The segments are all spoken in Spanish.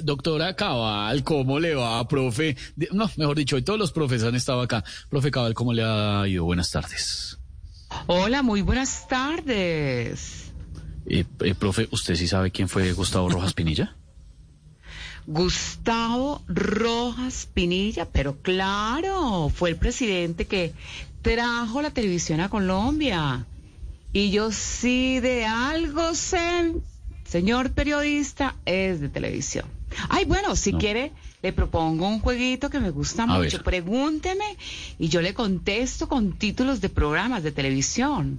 Doctora Cabal, ¿cómo le va, profe? No, mejor dicho, hoy todos los profes han estado acá. Profe Cabal, ¿cómo le ha ido? Buenas tardes. Hola, muy buenas tardes. Eh, eh, profe, ¿usted sí sabe quién fue Gustavo Rojas Pinilla? Gustavo Rojas Pinilla, pero claro, fue el presidente que trajo la televisión a Colombia. Y yo sí de algo sé, señor periodista, es de televisión. Ay, bueno, si No. quiere, le propongo un jueguito que me gusta A mucho. ver. Pregúnteme y yo le contesto con títulos de programas de televisión.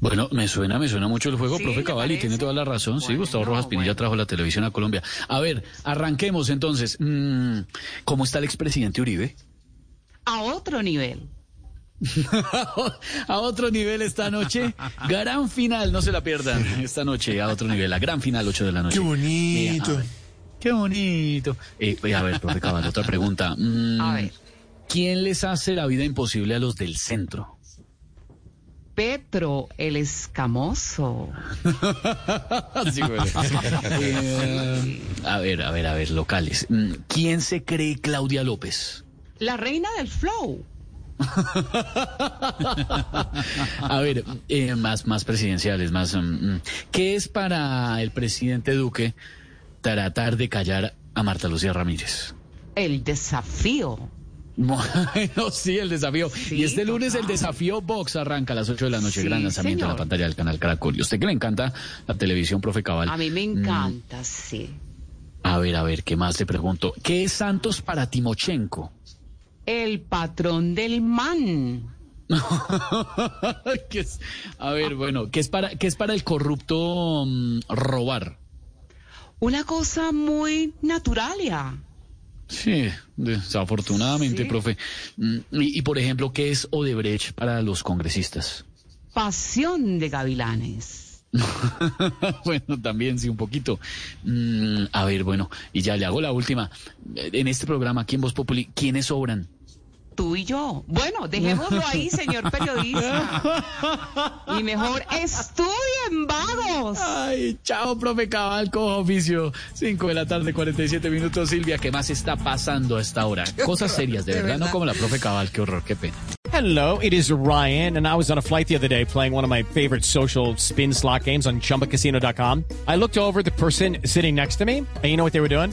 Bueno, me suena, me suena mucho el juego, Sí, profe ¿le Cabal, y parece? tiene toda la razón. sí, Gustavo Rojas Pinilla bueno. trajo la televisión a Colombia. A ver, arranquemos entonces. Mm, ¿Cómo está el expresidente Uribe? A otro nivel. a otro nivel esta noche. Gran final, no se la pierdan. Esta noche, a otro nivel. La gran final, 8 de la noche. Qué bonito. Eh, qué bonito. Eh, eh, a ver, profe Cabal, otra pregunta. Mm, A ver. ¿Quién les hace la vida imposible a los del centro? Petro, el escamoso. Sí, bueno. Eh, a ver, a ver, a ver, locales. Mm, ¿Quién se cree Claudia López? La reina del flow. A ver, eh, más, más presidenciales, más. mm, mm. ¿Qué es para el presidente Duque tratar de callar a Marta Lucía Ramírez? El desafío. Bueno, sí, el desafío. Sí, y este lunes el desafío Box arranca a las 8 de la noche. Sí, Gran lanzamiento en la pantalla del canal Caracol. Y usted que le encanta la televisión, profe Cabal. A mí me encanta, sí. A ver, a ver, ¿qué más le pregunto? ¿Qué es Santos para Timochenko? El patrón del man. ¿Qué es? A ver, bueno, ¿qué es para, qué es para el corrupto mm, robar? Una cosa muy naturalia. Sí, desafortunadamente, Sí. profe. Mm, Y, y, por ejemplo, ¿qué es Odebrecht para los congresistas? Pasión de gavilanes. bueno, también sí, un poquito. Mm, a ver, bueno, y ya le hago la última. En este programa, aquí en Voz Populi, ¿quiénes sobran? Tú y yo. Bueno, dejémoslo ahí, señor periodista. Y mejor estudien, vagos. Ay, chao, profe Cabal, cojo oficio. 5 de la tarde, 47 minutos. Silvia, ¿qué más está pasando a esta hora? Cosas serias, de verdad, no como la profe Cabal, qué horror, qué pena. Hello, it is Ryan, and I was on a flight the other day playing one of my favorite social spin slot games on chumbacasino.com. I looked over at the person sitting next to me, and you know what they were doing?